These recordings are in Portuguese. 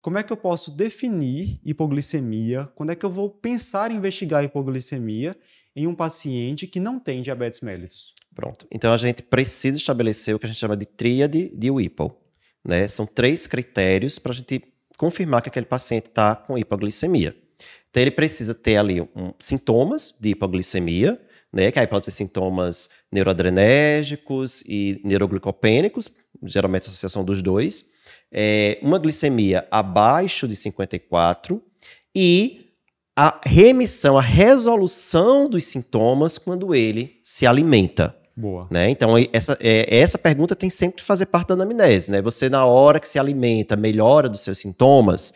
como é que eu posso definir hipoglicemia? Quando é que eu vou pensar em investigar hipoglicemia em um paciente que não tem diabetes mellitus? Pronto. Então a gente precisa estabelecer o que a gente chama de tríade de Whipple. Né? São três critérios para a gente confirmar que aquele paciente está com hipoglicemia. Então ele precisa ter ali um, sintomas de hipoglicemia, né? Que aí pode ser sintomas neuroadrenérgicos e neuroglicopênicos, geralmente a associação dos dois é, uma glicemia abaixo de 54 e a remissão, a resolução dos sintomas quando ele se alimenta. Boa. Né? Então, essa, é, essa pergunta tem sempre que fazer parte da anamnese. Né? Você, na hora que se alimenta, melhora dos seus sintomas.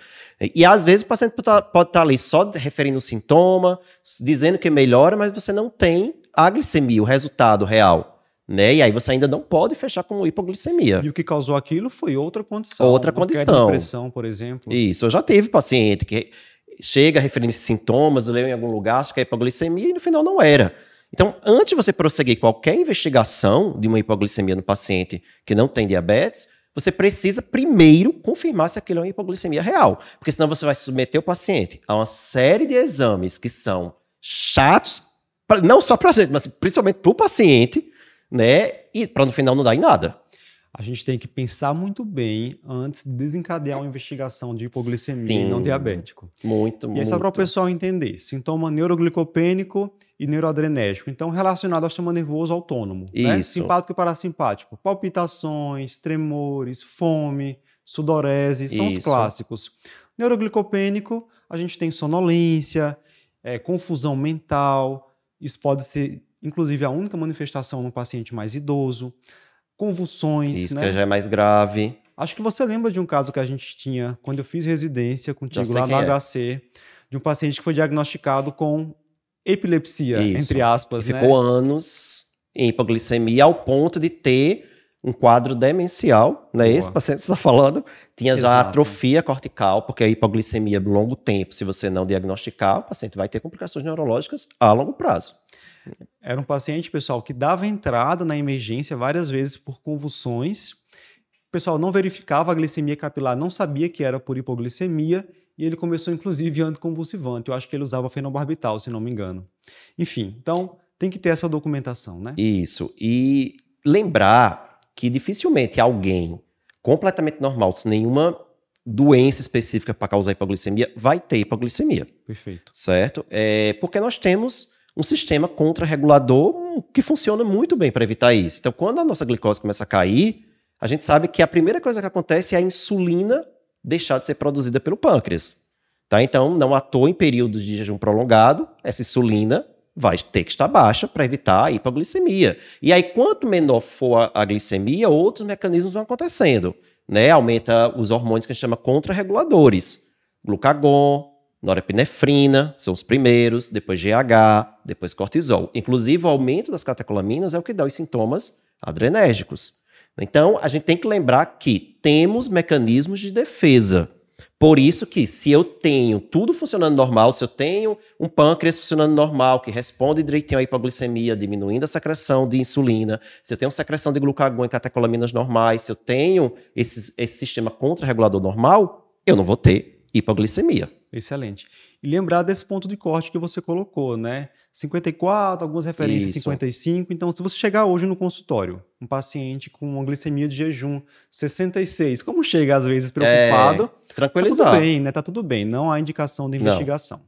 E às vezes o paciente pode estar, pode estar ali só referindo o sintoma, dizendo que melhora, mas você não tem a glicemia, o resultado real né? E aí você ainda não pode fechar com hipoglicemia. E o que causou aquilo foi outra condição. Outra condição. Depressão, por exemplo. Isso. Eu já tive paciente que chega referindo sintomas, leu em algum lugar, acha que é hipoglicemia e no final não era. Então, antes de você prosseguir qualquer investigação de uma hipoglicemia no paciente que não tem diabetes, você precisa primeiro confirmar se aquilo é uma hipoglicemia real. Porque senão você vai submeter o paciente a uma série de exames que são chatos, não só para a gente, mas principalmente para o paciente, né? E para no final não dar em nada. A gente tem que pensar muito bem antes de desencadear uma investigação de hipoglicemia Sim, não diabético. Muito, muito. E é só para o pessoal entender: sintoma neuroglicopênico e neuroadrenérgico. Então, relacionado ao sistema nervoso autônomo. Né? Isso. Né? Simpático e parasimpático. Palpitações, tremores, fome, sudorese, são Isso. os clássicos. Neuroglicopênico, a gente tem sonolência, é, confusão mental. Isso pode ser inclusive a única manifestação no paciente mais idoso, convulsões. Isso né? que já é mais grave. Acho que você lembra de um caso que a gente tinha quando eu fiz residência contigo lá no é. HC, de um paciente que foi diagnosticado com epilepsia, Isso. entre aspas. E ficou né? anos em hipoglicemia ao ponto de ter um quadro demencial, né? Esse paciente que você está falando tinha Exato. já atrofia cortical, porque a hipoglicemia de longo tempo, se você não diagnosticar, o paciente vai ter complicações neurológicas a longo prazo. Era um paciente, pessoal, que dava entrada na emergência várias vezes por convulsões. O pessoal não verificava a glicemia capilar, não sabia que era por hipoglicemia, e ele começou, inclusive, anticonvulsivante. Eu acho que ele usava fenobarbital, se não me engano. Enfim, então tem que ter essa documentação, né? Isso. E lembrar que dificilmente alguém completamente normal, sem nenhuma doença específica para causar hipoglicemia, vai ter hipoglicemia. Perfeito. Certo? É, porque nós temos um sistema contra-regulador que funciona muito bem para evitar isso. Então, quando a nossa glicose começa a cair, a gente sabe que a primeira coisa que acontece é a insulina deixar de ser produzida pelo pâncreas. Tá? Então, não à toa, em períodos de jejum prolongado, essa insulina vai ter que estar baixa para evitar a hipoglicemia. E aí, quanto menor for a, glicemia, outros mecanismos vão acontecendo. Né? Aumenta os hormônios que a gente chama contra-reguladores. Glucagon, norepinefrina, são os primeiros, depois GH, depois cortisol. Inclusive, o aumento das catecolaminas é o que dá os sintomas adrenérgicos. Então, a gente tem que lembrar que temos mecanismos de defesa. Por isso que se eu tenho tudo funcionando normal, se eu tenho um pâncreas funcionando normal, que responde direitinho à hipoglicemia, diminuindo a secreção de insulina, se eu tenho secreção de glucagon e catecolaminas normais, se eu tenho esse, esse sistema contra-regulador normal, eu não vou ter hipoglicemia. Excelente. E lembrar desse ponto de corte que você colocou, né? 54, algumas referências Isso. 55. Então, se você chegar hoje no consultório, um paciente com uma glicemia de jejum 66, como chega às vezes preocupado? É, tranquilizar. Tá tudo bem, né? Tá tudo bem. Não há indicação de investigação. Não.